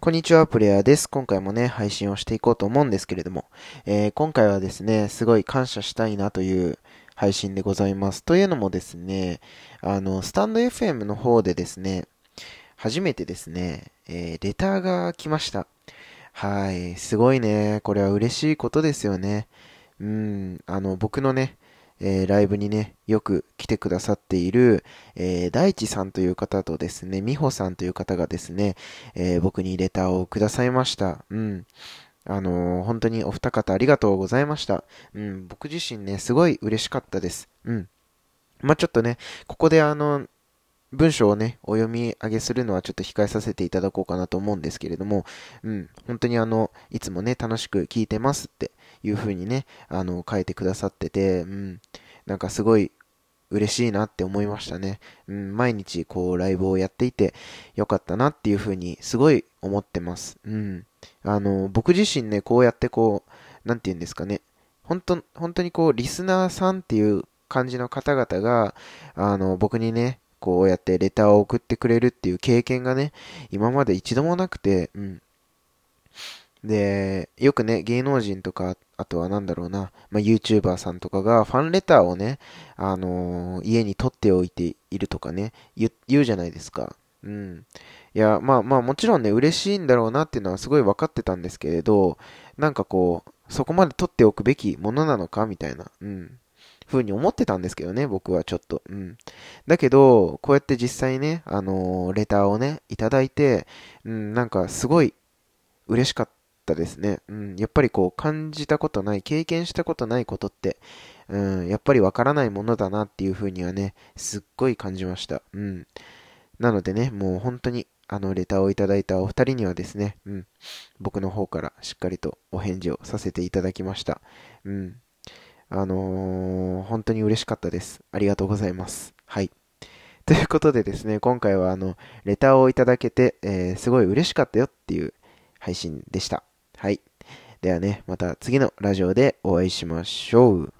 こんにちは、プレイヤーです。今回もね、配信をしていこうと思うんですけれども、えー、今回はですね、すごい感謝したいなという配信でございます。というのもですね、あの、スタンド FM の方でですね、初めてですね、えー、レターが来ました。はい、すごいね、これは嬉しいことですよね。うん、あの、僕のね、えー、ライブにね、よく来てくださっている、えー、大地さんという方とですね、美穂さんという方がですね、えー、僕にレターをくださいました。うん。あのー、本当にお二方ありがとうございました。うん、僕自身ね、すごい嬉しかったです。うん。まあ、ちょっとね、ここであの、文章をね、お読み上げするのはちょっと控えさせていただこうかなと思うんですけれども、うん、本当にあの、いつもね、楽しく聞いてますっていう風にね、あの、書いてくださってて、うん、なんかすごい嬉しいなって思いましたね。うん、毎日こうライブをやっていてよかったなっていう風にすごい思ってます。うん。あの、僕自身ね、こうやってこう、なんて言うんですかね。本当、本当にこう、リスナーさんっていう感じの方々が、あの、僕にね、こうやってレターを送ってくれるっていう経験がね、今まで一度もなくて、うん。で、よくね、芸能人とか、あとはなんだろうな、まあ、YouTuber さんとかがファンレターをね、あのー、家に取っておいているとかね、言うじゃないですか。うん。いや、まあまあもちろんね、嬉しいんだろうなっていうのはすごい分かってたんですけれど、なんかこう、そこまで取っておくべきものなのかみたいな、うん。風に思ってたんですけどね、僕はちょっと。うん。だけど、こうやって実際ね、あのー、レターをね、いただいて、うん、なんかすごい嬉しかったですね。うん。やっぱりこう、感じたことない、経験したことないことって、うん、やっぱりわからないものだなっていう風にはね、すっごい感じました。うん。なのでね、もう本当に、あの、レターをいただいたお二人にはですね、うん、僕の方からしっかりとお返事をさせていただきました。うん。あのー、本当に嬉しかったです。ありがとうございます。はい。ということでですね、今回はあの、レターをいただけて、えー、すごい嬉しかったよっていう配信でした。はい。ではね、また次のラジオでお会いしましょう。